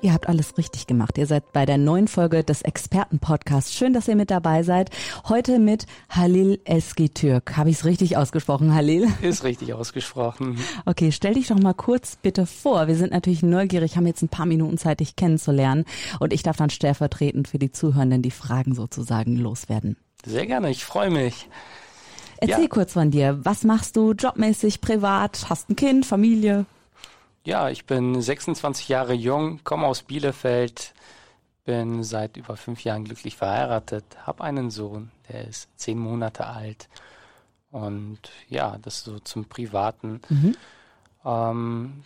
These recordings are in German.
Ihr habt alles richtig gemacht. Ihr seid bei der neuen Folge des Experten-Podcasts. Schön, dass ihr mit dabei seid. Heute mit Halil Eski-Türk. Habe ich es richtig ausgesprochen, Halil? Ist richtig ausgesprochen. Okay, stell dich doch mal kurz bitte vor. Wir sind natürlich neugierig, haben jetzt ein paar Minuten Zeit, dich kennenzulernen. Und ich darf dann stellvertretend für die Zuhörenden die Fragen sozusagen loswerden. Sehr gerne, ich freue mich. Erzähl ja. kurz von dir. Was machst du jobmäßig, privat? Hast ein Kind, Familie? Ja, ich bin 26 Jahre jung, komme aus Bielefeld, bin seit über fünf Jahren glücklich verheiratet, habe einen Sohn, der ist zehn Monate alt. Und ja, das so zum Privaten. Mhm. Ähm,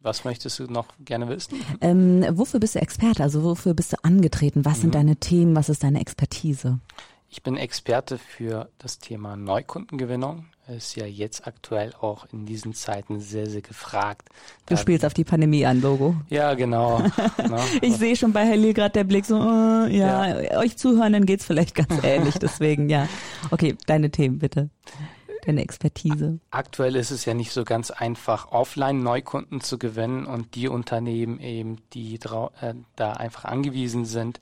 was möchtest du noch gerne wissen? Ähm, wofür bist du Experte? Also wofür bist du angetreten? Was mhm. sind deine Themen? Was ist deine Expertise? Ich bin Experte für das Thema Neukundengewinnung. Ist ja jetzt aktuell auch in diesen Zeiten sehr, sehr gefragt. Du spielst auf die Pandemie an, Logo. Ja, genau. genau. ich sehe schon bei Lee gerade der Blick so, uh, ja, ja, euch Zuhörenden geht's vielleicht ganz ähnlich, deswegen, ja. Okay, deine Themen bitte. Deine Expertise. Aktuell ist es ja nicht so ganz einfach, offline Neukunden zu gewinnen und die Unternehmen eben, die äh, da einfach angewiesen sind,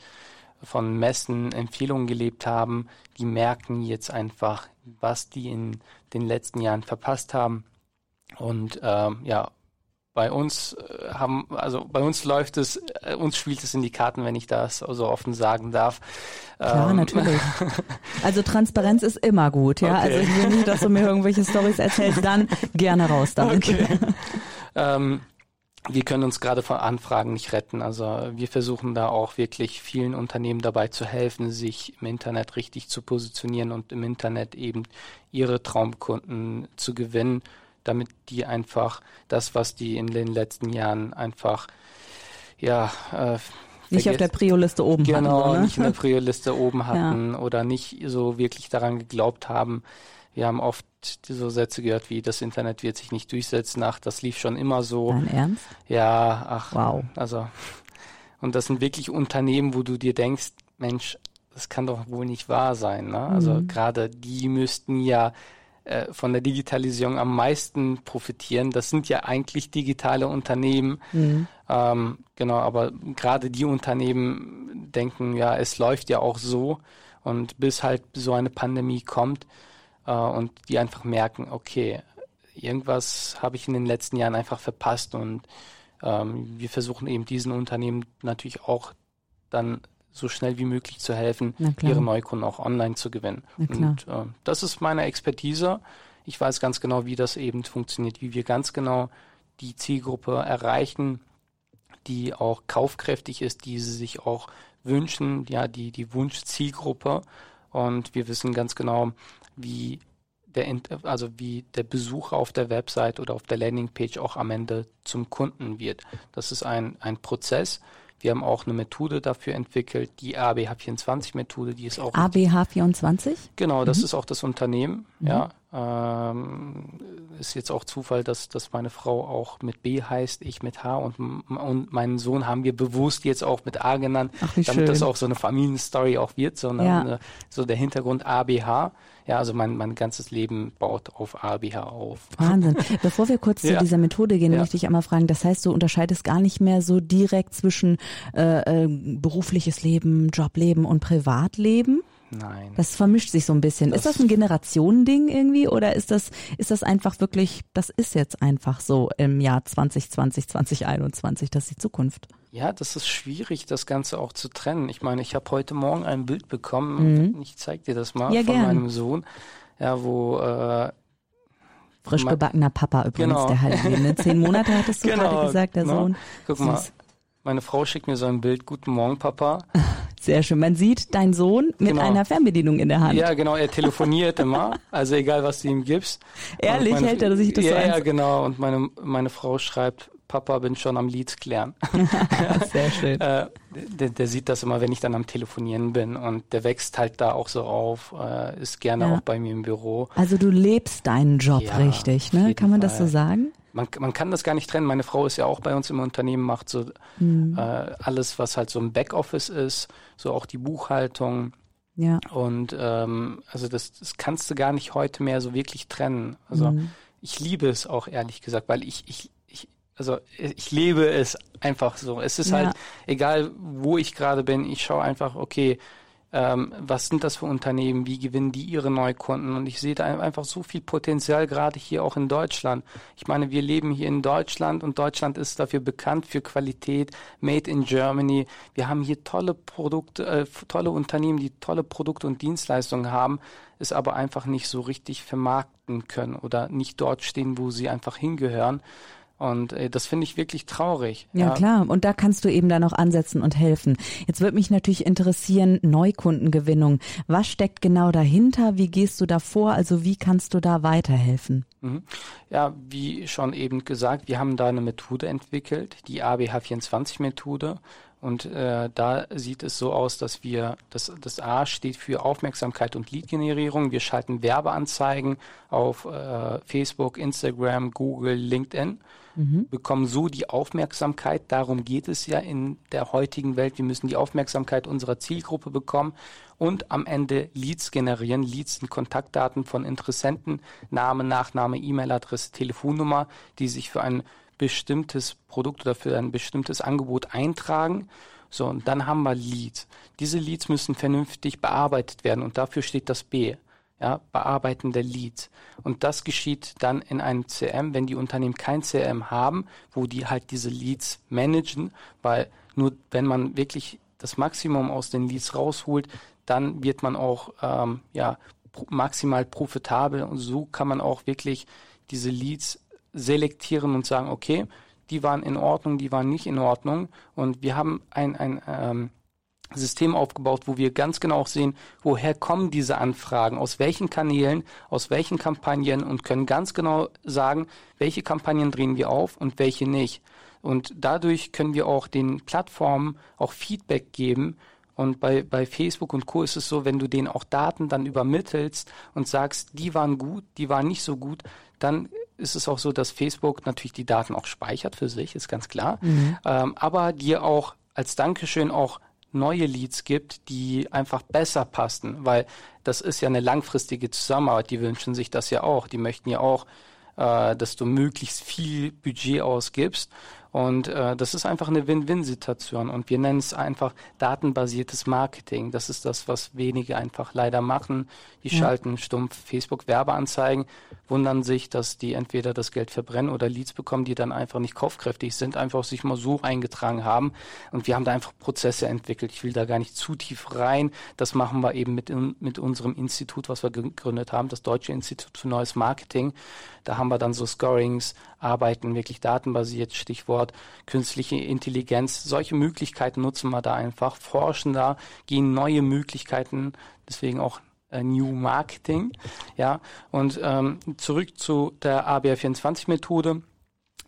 von Messen, Empfehlungen gelebt haben, die merken jetzt einfach, was die in den letzten Jahren verpasst haben. Und ähm, ja, bei uns äh, haben, also bei uns läuft es, äh, uns spielt es in die Karten, wenn ich das so offen sagen darf. Klar, ähm, natürlich. Also Transparenz ist immer gut, ja. Okay. Also ich will nicht, dass du mir irgendwelche Stories erzählst, dann gerne raus damit. Okay. ähm, wir können uns gerade von Anfragen nicht retten. Also wir versuchen da auch wirklich vielen Unternehmen dabei zu helfen, sich im Internet richtig zu positionieren und im Internet eben ihre Traumkunden zu gewinnen, damit die einfach das, was die in den letzten Jahren einfach ja äh, nicht auf der Prio-Liste oben genau, hatten. Genau, ne? nicht in der Prio-Liste oben hatten ja. oder nicht so wirklich daran geglaubt haben, wir haben oft so Sätze gehört wie, das Internet wird sich nicht durchsetzen, ach, das lief schon immer so. Dein Ernst? Ja, ach, wow. also, und das sind wirklich Unternehmen, wo du dir denkst, Mensch, das kann doch wohl nicht wahr sein. Ne? Also mhm. gerade die müssten ja äh, von der Digitalisierung am meisten profitieren. Das sind ja eigentlich digitale Unternehmen. Mhm. Ähm, genau, aber gerade die Unternehmen denken, ja, es läuft ja auch so. Und bis halt so eine Pandemie kommt, äh, und die einfach merken, okay, irgendwas habe ich in den letzten Jahren einfach verpasst und ähm, wir versuchen eben diesen Unternehmen natürlich auch dann so schnell wie möglich zu helfen, ihre Neukunden auch online zu gewinnen. Und äh, das ist meine Expertise. Ich weiß ganz genau, wie das eben funktioniert, wie wir ganz genau die Zielgruppe erreichen, die auch kaufkräftig ist, die sie sich auch wünschen, ja, die, die Wunschzielgruppe. Und wir wissen ganz genau, wie der, also wie der Besucher auf der Website oder auf der Landingpage auch am Ende zum Kunden wird. Das ist ein, ein Prozess. Wir haben auch eine Methode dafür entwickelt, die ABH24-Methode, die ist auch. ABH24? Genau, das mhm. ist auch das Unternehmen, mhm. ja. Ähm, ist jetzt auch Zufall, dass, dass meine Frau auch mit B heißt, ich mit H und, und meinen Sohn haben wir bewusst jetzt auch mit A genannt, Ach, damit schön. das auch so eine Familienstory auch wird, sondern ja. eine, so der Hintergrund ABH. Ja, also mein, mein ganzes Leben baut auf ABH auf. Wahnsinn. Bevor wir kurz ja. zu dieser Methode gehen, ja. möchte ich einmal fragen, das heißt, du unterscheidest gar nicht mehr so direkt zwischen äh, äh, berufliches Leben, Jobleben und Privatleben? Nein. Das vermischt sich so ein bisschen. Das ist das ein Generationending irgendwie oder ist das, ist das einfach wirklich, das ist jetzt einfach so im Jahr 2020, 2021, das ist die Zukunft? Ja, das ist schwierig, das Ganze auch zu trennen. Ich meine, ich habe heute Morgen ein Bild bekommen, mhm. ich zeig dir das mal, ja, von gern. meinem Sohn, ja, wo äh, Frisch gebackener Papa übrigens, genau. der halt ne? zehn Monate hattest du genau, gerade gesagt, der genau. Sohn. Guck Süß. mal, meine Frau schickt mir so ein Bild, guten Morgen, Papa. Sehr schön. Man sieht deinen Sohn mit genau. einer Fernbedienung in der Hand. Ja, genau. Er telefoniert immer. Also egal, was du ihm gibst. Ehrlich, meine, hält er sich das ja, so Ja, genau. Und meine, meine Frau schreibt, Papa bin schon am Leads klären. Sehr schön. äh, der, der, sieht das immer, wenn ich dann am Telefonieren bin und der wächst halt da auch so auf, äh, ist gerne ja. auch bei mir im Büro. Also du lebst deinen Job ja, richtig, ne? Kann man Fall. das so sagen? Man, man kann das gar nicht trennen. Meine Frau ist ja auch bei uns im Unternehmen, macht so mhm. äh, alles, was halt so ein Backoffice ist, so auch die Buchhaltung. Ja. Und ähm, also das, das kannst du gar nicht heute mehr so wirklich trennen. Also mhm. ich liebe es auch ehrlich gesagt, weil ich, ich, ich, also ich lebe es einfach so. Es ist ja. halt egal, wo ich gerade bin, ich schaue einfach, okay, ähm, was sind das für Unternehmen, wie gewinnen die ihre Neukunden und ich sehe da einfach so viel Potenzial, gerade hier auch in Deutschland. Ich meine, wir leben hier in Deutschland und Deutschland ist dafür bekannt für Qualität, Made in Germany. Wir haben hier tolle Produkte, äh, tolle Unternehmen, die tolle Produkte und Dienstleistungen haben, es aber einfach nicht so richtig vermarkten können oder nicht dort stehen, wo sie einfach hingehören. Und äh, das finde ich wirklich traurig. Ja, ja, klar. Und da kannst du eben dann auch ansetzen und helfen. Jetzt würde mich natürlich interessieren, Neukundengewinnung. Was steckt genau dahinter? Wie gehst du da vor? Also wie kannst du da weiterhelfen? Mhm. Ja, wie schon eben gesagt, wir haben da eine Methode entwickelt, die ABH24-Methode. Und äh, da sieht es so aus, dass wir, das, das A steht für Aufmerksamkeit und Lead-Generierung. Wir schalten Werbeanzeigen auf äh, Facebook, Instagram, Google, LinkedIn mhm. bekommen so die Aufmerksamkeit. Darum geht es ja in der heutigen Welt. Wir müssen die Aufmerksamkeit unserer Zielgruppe bekommen und am Ende Leads generieren. Leads sind Kontaktdaten von Interessenten, Name, Nachname, E-Mail-Adresse, Telefonnummer, die sich für ein bestimmtes Produkt oder für ein bestimmtes Angebot eintragen. So, und dann haben wir Leads. Diese Leads müssen vernünftig bearbeitet werden und dafür steht das B ja, Bearbeiten der Leads. Und das geschieht dann in einem CM, wenn die Unternehmen kein CM haben, wo die halt diese Leads managen, weil nur wenn man wirklich das Maximum aus den Leads rausholt, dann wird man auch ähm, ja, maximal profitabel und so kann man auch wirklich diese Leads selektieren und sagen, okay, die waren in Ordnung, die waren nicht in Ordnung und wir haben ein, ein ähm, System aufgebaut, wo wir ganz genau auch sehen, woher kommen diese Anfragen, aus welchen Kanälen, aus welchen Kampagnen und können ganz genau sagen, welche Kampagnen drehen wir auf und welche nicht. Und dadurch können wir auch den Plattformen auch Feedback geben. Und bei, bei Facebook und Co. ist es so, wenn du denen auch Daten dann übermittelst und sagst, die waren gut, die waren nicht so gut, dann ist es auch so, dass Facebook natürlich die Daten auch speichert für sich, ist ganz klar, mhm. ähm, aber dir auch als Dankeschön auch neue Leads gibt, die einfach besser passen, weil das ist ja eine langfristige Zusammenarbeit. Die wünschen sich das ja auch. Die möchten ja auch, äh, dass du möglichst viel Budget ausgibst und äh, das ist einfach eine Win-Win-Situation. Und wir nennen es einfach datenbasiertes Marketing. Das ist das, was wenige einfach leider machen. Die ja. schalten stumpf Facebook-Werbeanzeigen, wundern sich, dass die entweder das Geld verbrennen oder Leads bekommen, die dann einfach nicht kaufkräftig sind, einfach sich mal so eingetragen haben. Und wir haben da einfach Prozesse entwickelt. Ich will da gar nicht zu tief rein. Das machen wir eben mit, mit unserem Institut, was wir gegründet haben, das Deutsche Institut für Neues Marketing. Da haben wir dann so Scorings, arbeiten wirklich datenbasiert, Stichwort künstliche Intelligenz. Solche Möglichkeiten nutzen wir da einfach, forschen da, gehen neue Möglichkeiten, deswegen auch äh, New Marketing. Ja, und ähm, zurück zu der ABR24-Methode.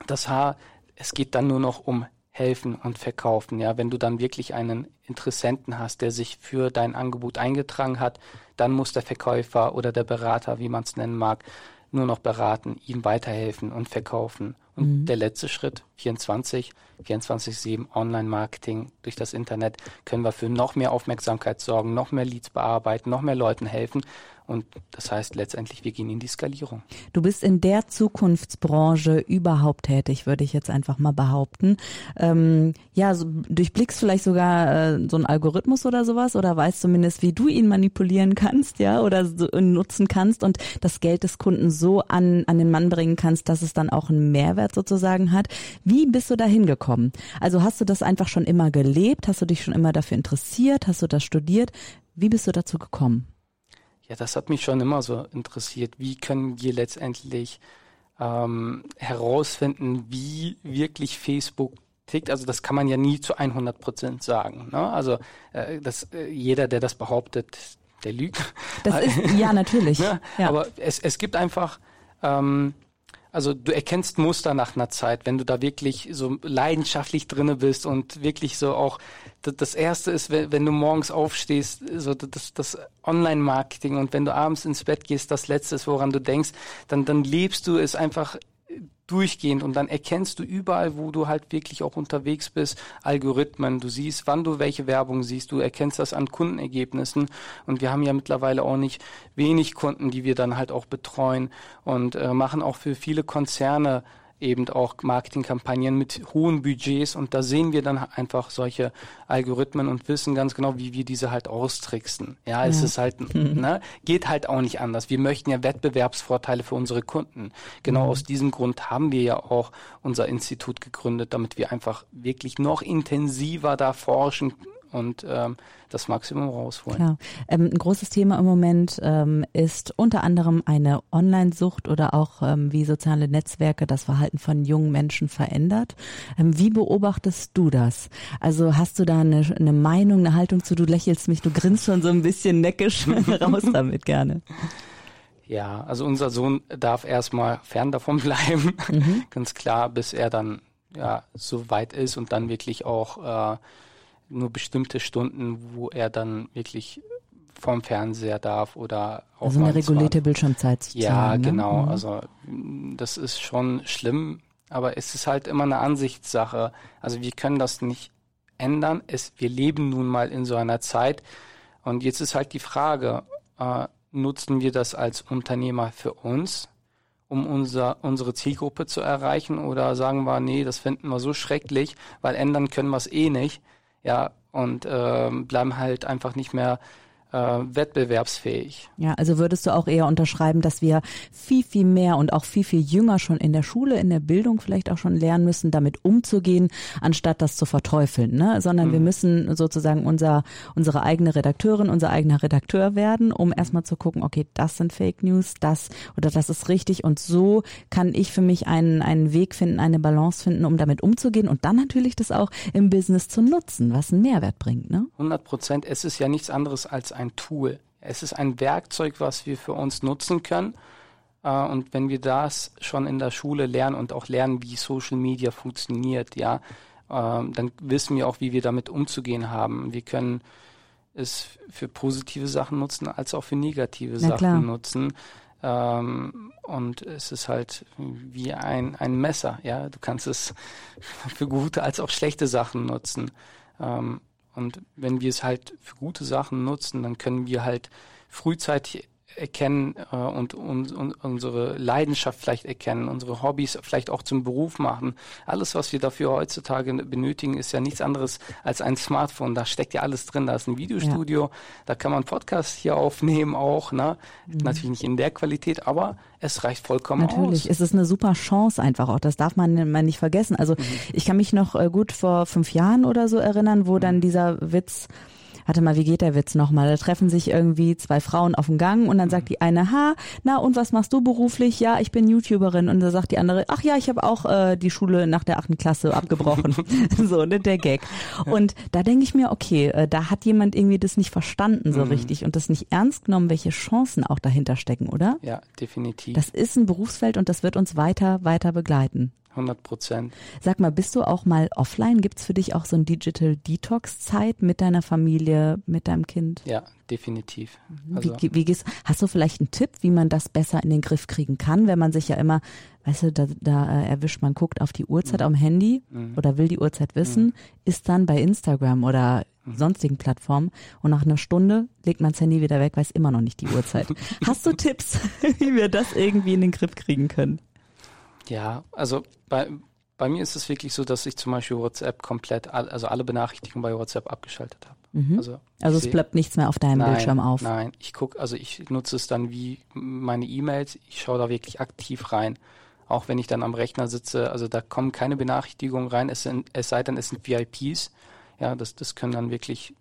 Das H, es geht dann nur noch um helfen und verkaufen. Ja, wenn du dann wirklich einen Interessenten hast, der sich für dein Angebot eingetragen hat, dann muss der Verkäufer oder der Berater, wie man es nennen mag, nur noch beraten, ihm weiterhelfen und verkaufen. Und mhm. der letzte Schritt, 24, 24-7 Online-Marketing durch das Internet, können wir für noch mehr Aufmerksamkeit sorgen, noch mehr Leads bearbeiten, noch mehr Leuten helfen. Und das heißt letztendlich, wir gehen in die Skalierung. Du bist in der Zukunftsbranche überhaupt tätig, würde ich jetzt einfach mal behaupten. Ähm, ja, so, durchblickst vielleicht sogar äh, so einen Algorithmus oder sowas oder weißt zumindest, wie du ihn manipulieren kannst, ja, oder so, nutzen kannst und das Geld des Kunden so an, an den Mann bringen kannst, dass es dann auch einen Mehrwert sozusagen hat. Wie bist du da hingekommen? Also hast du das einfach schon immer gelebt? Hast du dich schon immer dafür interessiert? Hast du das studiert? Wie bist du dazu gekommen? Ja, das hat mich schon immer so interessiert. Wie können wir letztendlich ähm, herausfinden, wie wirklich Facebook tickt? Also das kann man ja nie zu 100 Prozent sagen. Ne? Also äh, das, äh, jeder, der das behauptet, der lügt. Das ist, ja, natürlich. ne? ja. Aber es, es gibt einfach ähm, also du erkennst Muster nach einer Zeit, wenn du da wirklich so leidenschaftlich drinne bist und wirklich so auch das erste ist, wenn, du morgens aufstehst, so das, das Online-Marketing und wenn du abends ins Bett gehst, das letzte ist, woran du denkst, dann, dann lebst du es einfach durchgehend und dann erkennst du überall, wo du halt wirklich auch unterwegs bist, Algorithmen. Du siehst, wann du welche Werbung siehst. Du erkennst das an Kundenergebnissen und wir haben ja mittlerweile auch nicht wenig Kunden, die wir dann halt auch betreuen und äh, machen auch für viele Konzerne eben auch Marketingkampagnen mit hohen Budgets und da sehen wir dann einfach solche Algorithmen und wissen ganz genau, wie wir diese halt austricksen. Ja, es ja. ist halt, ne, geht halt auch nicht anders. Wir möchten ja Wettbewerbsvorteile für unsere Kunden. Genau mhm. aus diesem Grund haben wir ja auch unser Institut gegründet, damit wir einfach wirklich noch intensiver da forschen und ähm, das Maximum rausholen. Klar. Ähm, ein großes Thema im Moment ähm, ist unter anderem eine Online-Sucht oder auch ähm, wie soziale Netzwerke das Verhalten von jungen Menschen verändert. Ähm, wie beobachtest du das? Also hast du da eine, eine Meinung, eine Haltung zu? Du lächelst mich, du grinst schon so ein bisschen neckisch raus damit gerne. Ja, also unser Sohn darf erstmal fern davon bleiben, mhm. ganz klar, bis er dann ja so weit ist und dann wirklich auch äh, nur bestimmte Stunden, wo er dann wirklich vorm Fernseher darf oder auch also eine regulierte Bildschirmzeit Ja, ne? genau. Mhm. Also das ist schon schlimm, aber es ist halt immer eine Ansichtssache. Also wir können das nicht ändern. Es, wir leben nun mal in so einer Zeit und jetzt ist halt die Frage, äh, nutzen wir das als Unternehmer für uns, um unser, unsere Zielgruppe zu erreichen oder sagen wir, nee, das finden wir so schrecklich, weil ändern können wir es eh nicht ja, und äh, bleiben halt einfach nicht mehr äh, wettbewerbsfähig. Ja, also würdest du auch eher unterschreiben, dass wir viel, viel mehr und auch viel, viel jünger schon in der Schule, in der Bildung vielleicht auch schon lernen müssen, damit umzugehen, anstatt das zu verteufeln, ne? sondern mhm. wir müssen sozusagen unser, unsere eigene Redakteurin, unser eigener Redakteur werden, um erstmal zu gucken, okay, das sind Fake News, das oder das ist richtig und so kann ich für mich einen, einen Weg finden, eine Balance finden, um damit umzugehen und dann natürlich das auch im Business zu nutzen, was einen Mehrwert bringt. Ne? 100 Prozent. Es ist ja nichts anderes als ein ein Tool. Es ist ein Werkzeug, was wir für uns nutzen können. Äh, und wenn wir das schon in der Schule lernen und auch lernen, wie Social Media funktioniert, ja, ähm, dann wissen wir auch, wie wir damit umzugehen haben. Wir können es für positive Sachen nutzen, als auch für negative Na Sachen klar. nutzen. Ähm, und es ist halt wie ein, ein Messer, ja. Du kannst es für gute als auch schlechte Sachen nutzen. Ähm, und wenn wir es halt für gute Sachen nutzen, dann können wir halt frühzeitig erkennen äh, und, und, und, unsere Leidenschaft vielleicht erkennen, unsere Hobbys vielleicht auch zum Beruf machen. Alles, was wir dafür heutzutage benötigen, ist ja nichts anderes als ein Smartphone. Da steckt ja alles drin. Da ist ein Videostudio, ja. da kann man Podcasts hier aufnehmen auch. Ne? Mhm. Natürlich nicht in der Qualität, aber es reicht vollkommen Natürlich. aus. Natürlich, es ist eine super Chance einfach auch. Das darf man, man nicht vergessen. Also mhm. ich kann mich noch äh, gut vor fünf Jahren oder so erinnern, wo dann mhm. dieser Witz warte mal, wie geht der Witz nochmal? Da treffen sich irgendwie zwei Frauen auf dem Gang und dann sagt die eine, ha, na und was machst du beruflich? Ja, ich bin YouTuberin. Und da sagt die andere, ach ja, ich habe auch äh, die Schule nach der achten Klasse abgebrochen. so, ne, der Gag. Und da denke ich mir, okay, äh, da hat jemand irgendwie das nicht verstanden so mhm. richtig und das nicht ernst genommen, welche Chancen auch dahinter stecken, oder? Ja, definitiv. Das ist ein Berufsfeld und das wird uns weiter, weiter begleiten. 100 Prozent. Sag mal, bist du auch mal offline? Gibt es für dich auch so ein Digital Detox Zeit mit deiner Familie, mit deinem Kind? Ja, definitiv. Also wie, wie gehst, hast du vielleicht einen Tipp, wie man das besser in den Griff kriegen kann, wenn man sich ja immer, weißt du, da, da äh, erwischt man, guckt auf die Uhrzeit mhm. am Handy mhm. oder will die Uhrzeit wissen, mhm. ist dann bei Instagram oder sonstigen Plattformen und nach einer Stunde legt man das Handy wieder weg, weiß immer noch nicht die Uhrzeit. Hast du Tipps, wie wir das irgendwie in den Griff kriegen können? Ja, also bei, bei mir ist es wirklich so, dass ich zum Beispiel WhatsApp komplett, also alle Benachrichtigungen bei WhatsApp abgeschaltet habe. Mhm. Also, also es bleibt nichts mehr auf deinem nein, Bildschirm auf. Nein, ich gucke, also ich nutze es dann wie meine E-Mails, ich schaue da wirklich aktiv rein. Auch wenn ich dann am Rechner sitze, also da kommen keine Benachrichtigungen rein, es, sind, es sei denn, es sind VIPs. Ja, das, das können dann wirklich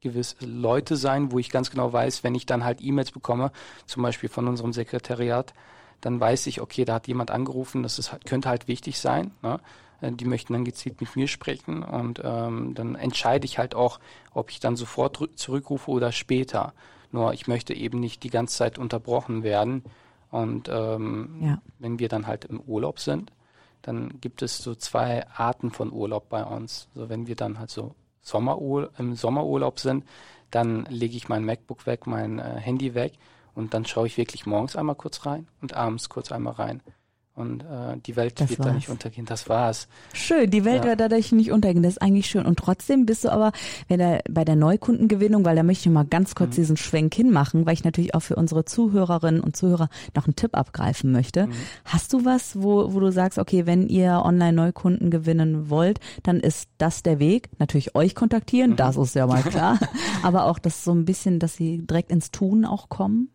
gewisse Leute sein, wo ich ganz genau weiß, wenn ich dann halt E-Mails bekomme, zum Beispiel von unserem Sekretariat, dann weiß ich, okay, da hat jemand angerufen, das ist, könnte halt wichtig sein. Ne? Äh, die möchten dann gezielt mit mir sprechen und ähm, dann entscheide ich halt auch, ob ich dann sofort zurückrufe oder später. Nur ich möchte eben nicht die ganze Zeit unterbrochen werden Und ähm, ja. wenn wir dann halt im Urlaub sind, dann gibt es so zwei Arten von Urlaub bei uns. So wenn wir dann halt so Sommerur im Sommerurlaub sind, dann lege ich mein MacBook weg, mein äh, Handy weg und dann schaue ich wirklich morgens einmal kurz rein und abends kurz einmal rein und äh, die Welt das wird war's. da nicht untergehen. Das war's. Schön, die Welt ja. wird dadurch nicht untergehen. Das ist eigentlich schön. Und trotzdem bist du aber, wenn er bei der Neukundengewinnung, weil da möchte ich mal ganz kurz mhm. diesen Schwenk hinmachen, weil ich natürlich auch für unsere Zuhörerinnen und Zuhörer noch einen Tipp abgreifen möchte. Mhm. Hast du was, wo, wo du sagst, okay, wenn ihr online Neukunden gewinnen wollt, dann ist das der Weg. Natürlich euch kontaktieren, mhm. das ist ja mal klar. aber auch das so ein bisschen, dass sie direkt ins Tun auch kommen,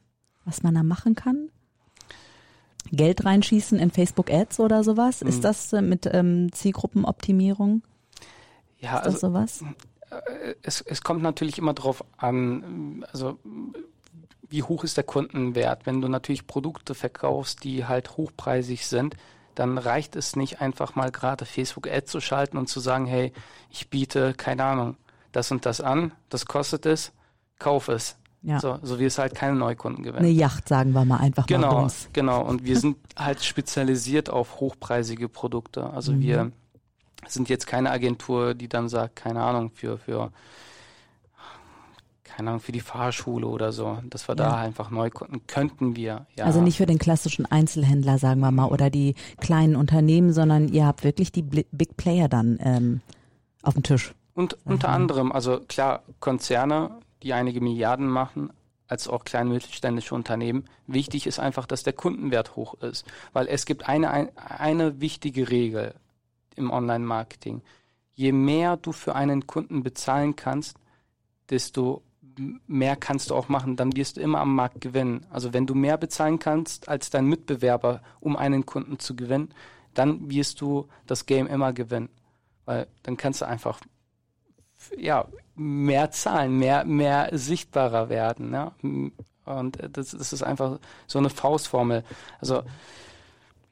was man da machen kann? Geld reinschießen in Facebook Ads oder sowas? Ist hm. das äh, mit ähm, Zielgruppenoptimierung? Ja, Ist das also, sowas? Äh, es, es kommt natürlich immer darauf an, also wie hoch ist der Kundenwert? Wenn du natürlich Produkte verkaufst, die halt hochpreisig sind, dann reicht es nicht einfach mal gerade Facebook Ads zu schalten und zu sagen, hey, ich biete, keine Ahnung, das und das an, das kostet es, kauf es. Ja. So, so wie es halt keine Neukunden gewinnt. Eine Yacht, sagen wir mal einfach genau, mal. Genau, genau. Und wir sind halt spezialisiert auf hochpreisige Produkte. Also mhm. wir sind jetzt keine Agentur, die dann sagt, keine Ahnung, für, für, keine Ahnung, für die Fahrschule oder so, dass wir ja. da einfach Neukunden könnten wir. Ja. Also nicht für den klassischen Einzelhändler, sagen wir mal, oder die kleinen Unternehmen, sondern ihr habt wirklich die Big Player dann ähm, auf dem Tisch. Und unter anderem, also klar, Konzerne, die einige Milliarden machen, als auch kleine mittelständische Unternehmen. Wichtig ist einfach, dass der Kundenwert hoch ist, weil es gibt eine, eine wichtige Regel im Online-Marketing. Je mehr du für einen Kunden bezahlen kannst, desto mehr kannst du auch machen, dann wirst du immer am Markt gewinnen. Also wenn du mehr bezahlen kannst als dein Mitbewerber, um einen Kunden zu gewinnen, dann wirst du das Game immer gewinnen. Weil dann kannst du einfach ja, mehr zahlen, mehr, mehr sichtbarer werden. Ja? Und das, das ist einfach so eine Faustformel. Also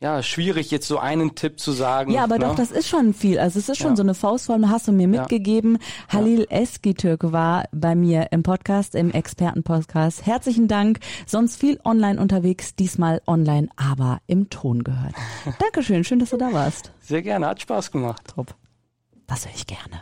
ja, schwierig jetzt so einen Tipp zu sagen. Ja, aber ne? doch, das ist schon viel. Also es ist schon ja. so eine Faustformel, hast du mir mitgegeben. Ja. Halil ja. Eskitürk war bei mir im Podcast, im Expertenpodcast. Herzlichen Dank. Sonst viel online unterwegs, diesmal online, aber im Ton gehört. Dankeschön, schön, dass du da warst. Sehr gerne, hat Spaß gemacht. Top. Das höre ich gerne.